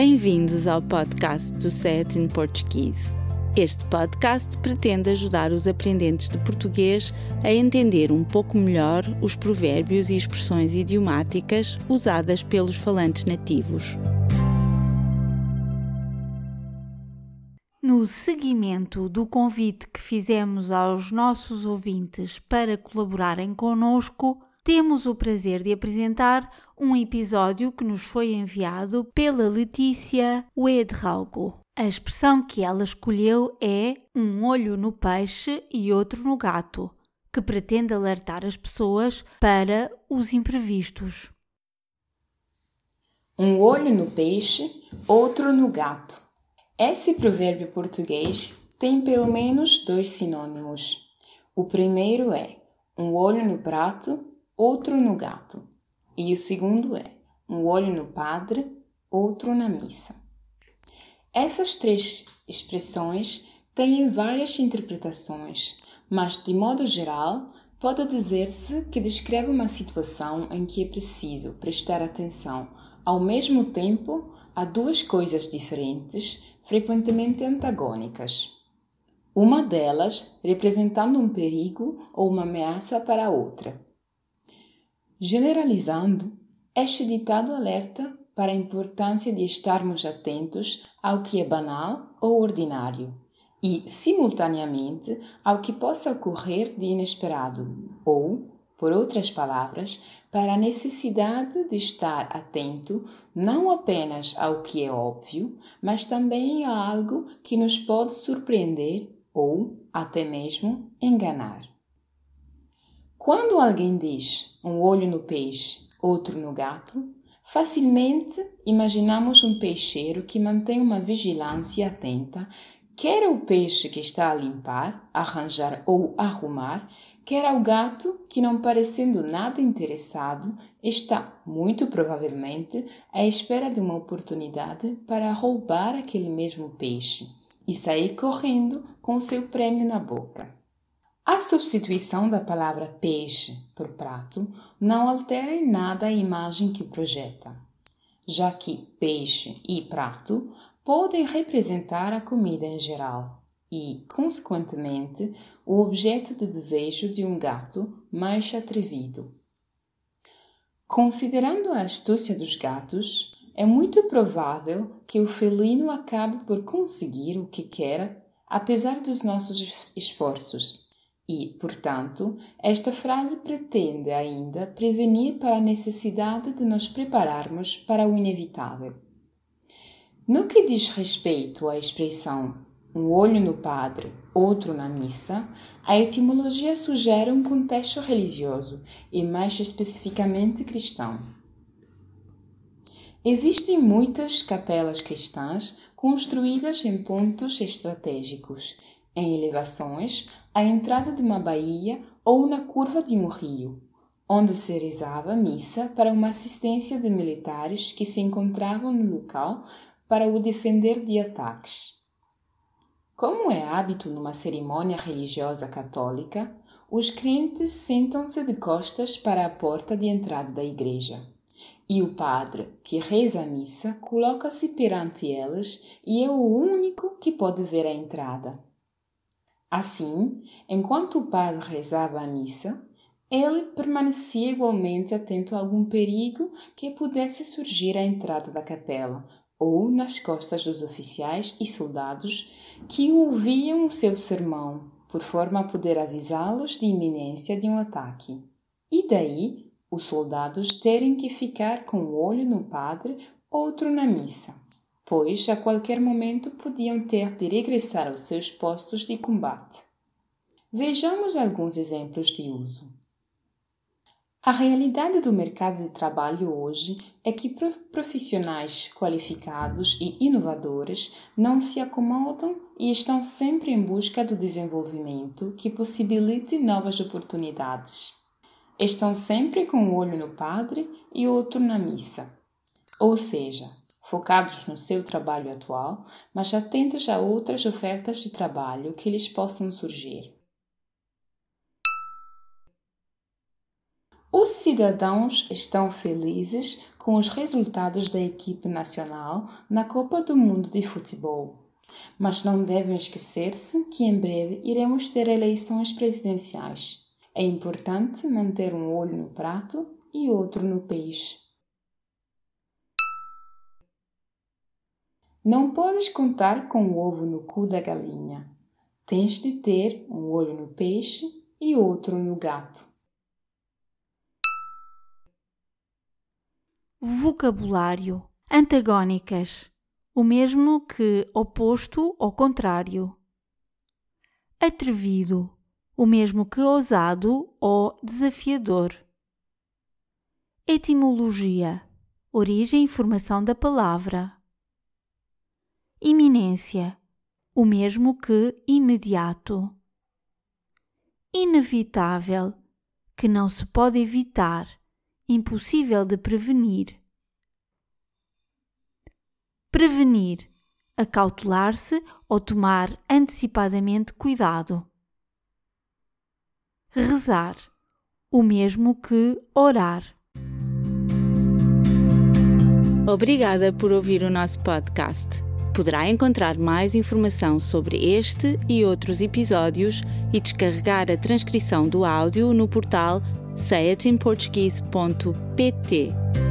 Bem-vindos ao podcast do Set in Portuguese. Este podcast pretende ajudar os aprendentes de português a entender um pouco melhor os provérbios e expressões idiomáticas usadas pelos falantes nativos. No seguimento do convite que fizemos aos nossos ouvintes para colaborarem conosco, temos o prazer de apresentar um episódio que nos foi enviado pela Letícia Wedraugo. A expressão que ela escolheu é um olho no peixe e outro no gato, que pretende alertar as pessoas para os imprevistos. Um olho no peixe, outro no gato. Esse provérbio português tem pelo menos dois sinônimos. O primeiro é um olho no prato, outro no gato. E o segundo é um olho no padre, outro na missa. Essas três expressões têm várias interpretações, mas, de modo geral, pode dizer-se que descreve uma situação em que é preciso prestar atenção ao mesmo tempo a duas coisas diferentes, frequentemente antagônicas. Uma delas representando um perigo ou uma ameaça para a outra. Generalizando, este ditado alerta para a importância de estarmos atentos ao que é banal ou ordinário e, simultaneamente, ao que possa ocorrer de inesperado, ou, por outras palavras, para a necessidade de estar atento não apenas ao que é óbvio, mas também a algo que nos pode surpreender ou até mesmo enganar. Quando alguém diz um olho no peixe, outro no gato, Facilmente imaginamos um peixeiro que mantém uma vigilância atenta, quer ao peixe que está a limpar, arranjar ou arrumar, quer ao gato que, não parecendo nada interessado, está, muito provavelmente, à espera de uma oportunidade para roubar aquele mesmo peixe e sair correndo com seu prêmio na boca. A substituição da palavra peixe por prato não altera em nada a imagem que projeta, já que peixe e prato podem representar a comida em geral e, consequentemente, o objeto de desejo de um gato mais atrevido. Considerando a astúcia dos gatos, é muito provável que o felino acabe por conseguir o que quer, apesar dos nossos esforços e, portanto, esta frase pretende ainda prevenir para a necessidade de nos prepararmos para o inevitável. No que diz respeito à expressão um olho no padre, outro na missa, a etimologia sugere um contexto religioso e, mais especificamente, cristão. Existem muitas capelas cristãs construídas em pontos estratégicos em elevações, à entrada de uma baía ou na curva de um rio, onde se rezava missa para uma assistência de militares que se encontravam no local para o defender de ataques. Como é hábito numa cerimônia religiosa católica, os crentes sentam-se de costas para a porta de entrada da igreja. E o padre, que reza a missa, coloca-se perante elas e é o único que pode ver a entrada. Assim, enquanto o padre rezava a missa, ele permanecia igualmente atento a algum perigo que pudesse surgir à entrada da capela ou nas costas dos oficiais e soldados que ouviam o seu sermão, por forma a poder avisá-los de iminência de um ataque. E daí os soldados terem que ficar com um olho no padre, outro na missa pois a qualquer momento podiam ter de regressar aos seus postos de combate. Vejamos alguns exemplos de uso. A realidade do mercado de trabalho hoje é que profissionais qualificados e inovadores não se acomodam e estão sempre em busca do desenvolvimento que possibilite novas oportunidades. Estão sempre com um olho no padre e outro na missa. Ou seja, focados no seu trabalho atual, mas atentos a outras ofertas de trabalho que lhes possam surgir. Os cidadãos estão felizes com os resultados da equipe nacional na Copa do Mundo de Futebol. Mas não devem esquecer-se que em breve iremos ter eleições presidenciais. É importante manter um olho no prato e outro no peixe. Não podes contar com o ovo no cu da galinha. Tens de ter um olho no peixe e outro no gato. Vocabulário antagónicas, o mesmo que oposto ou contrário. Atrevido, o mesmo que ousado ou desafiador. Etimologia, origem e formação da palavra. Iminência, o mesmo que imediato. Inevitável, que não se pode evitar impossível de prevenir. Prevenir, acautelar-se ou tomar antecipadamente cuidado. Rezar, o mesmo que orar. Obrigada por ouvir o nosso podcast. Poderá encontrar mais informação sobre este e outros episódios e descarregar a transcrição do áudio no portal sayatinportuguese.pt.